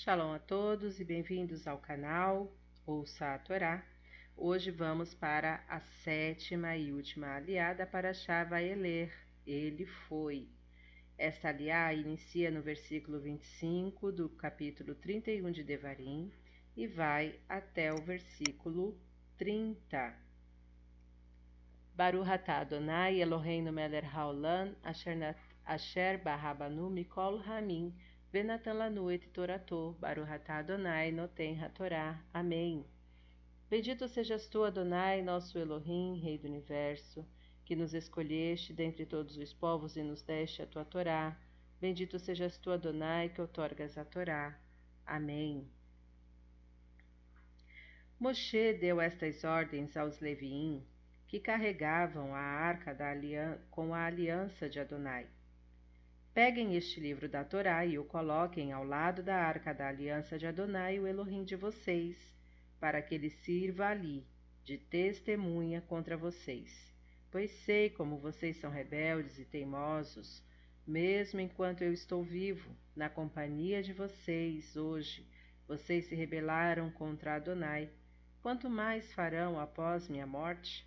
Shalom a todos e bem-vindos ao canal Ouça a Torá. Hoje vamos para a sétima e última aliada para Shavaeler. Ele foi. Esta aliá inicia no versículo 25 do capítulo 31 de Devarim e vai até o versículo 30. Baruch Adonai Eloheinu melech haolam asher barabanu mikol hamim Venatan lanu et torato, baruhatá Adonai, noten hatorá. Amém. Bendito sejas tu, Adonai, nosso Elohim, Rei do Universo, que nos escolheste dentre todos os povos e nos deste a tua Torá. Bendito sejas tu, Adonai, que outorgas a Torá. Amém. Moshe deu estas ordens aos Leviim, que carregavam a arca da com a aliança de Adonai. Peguem este livro da Torá e o coloquem ao lado da arca da aliança de Adonai, o Elohim de vocês, para que ele sirva ali de testemunha contra vocês. Pois sei como vocês são rebeldes e teimosos, mesmo enquanto eu estou vivo, na companhia de vocês hoje, vocês se rebelaram contra Adonai. Quanto mais farão após minha morte?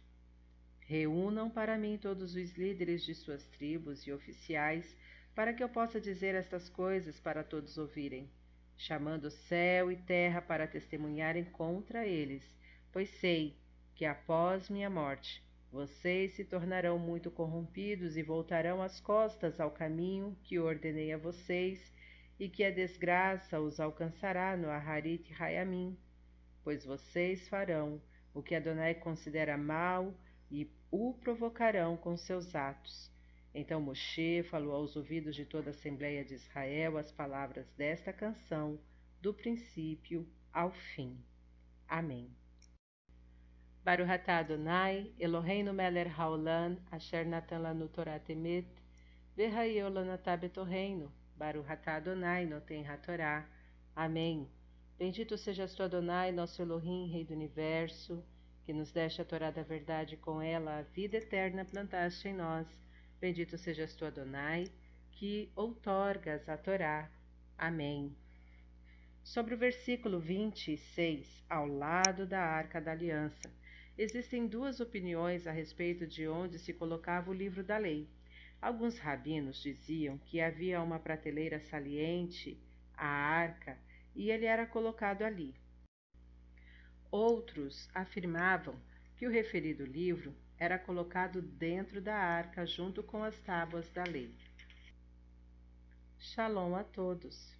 Reúnam para mim todos os líderes de suas tribos e oficiais para que eu possa dizer estas coisas para todos ouvirem, chamando céu e terra para testemunharem contra eles, pois sei que após minha morte vocês se tornarão muito corrompidos e voltarão as costas ao caminho que ordenei a vocês, e que a desgraça os alcançará no Aharit Hayamim, pois vocês farão o que Adonai considera mal e o provocarão com seus atos então Moshe falou aos ouvidos de toda a Assembleia de Israel as palavras desta canção, do princípio ao fim. Amém. Baruch atah Adonai, Eloheinu melech haolam, asher natan lanu Torah temet, v'hayeu lanatah atah Adonai, noten hatorá. Amém. Bendito sejas tu, Adonai, nosso Elohim, Rei do Universo, que nos deste a Torá da verdade com ela a vida eterna plantaste em nós Bendito sejas tu, Adonai, que outorgas a Torá. Amém. Sobre o versículo 26, ao lado da Arca da Aliança, existem duas opiniões a respeito de onde se colocava o livro da lei. Alguns rabinos diziam que havia uma prateleira saliente à arca e ele era colocado ali. Outros afirmavam que o referido livro era colocado dentro da arca junto com as tábuas da lei. Shalom a todos.